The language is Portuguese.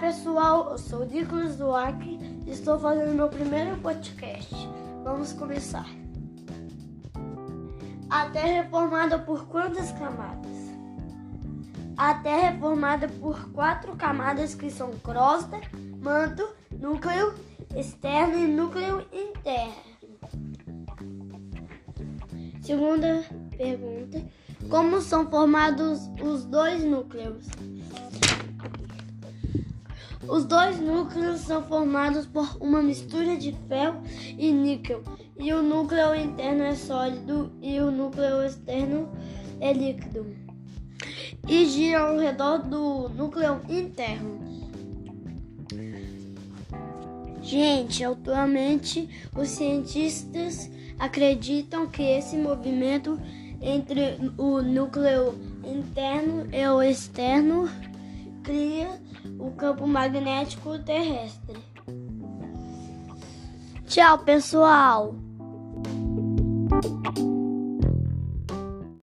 pessoal, eu sou o Nicolas Duarte e estou fazendo meu primeiro podcast. Vamos começar. A Terra é formada por quantas camadas? A Terra é formada por quatro camadas que são crosta, manto, núcleo externo e núcleo interno. Segunda pergunta: Como são formados os dois núcleos? Os dois núcleos são formados por uma mistura de ferro e níquel, e o núcleo interno é sólido e o núcleo externo é líquido, e gira ao redor do núcleo interno. Gente, atualmente os cientistas acreditam que esse movimento entre o núcleo interno e o externo cria o campo magnético terrestre. Tchau, pessoal!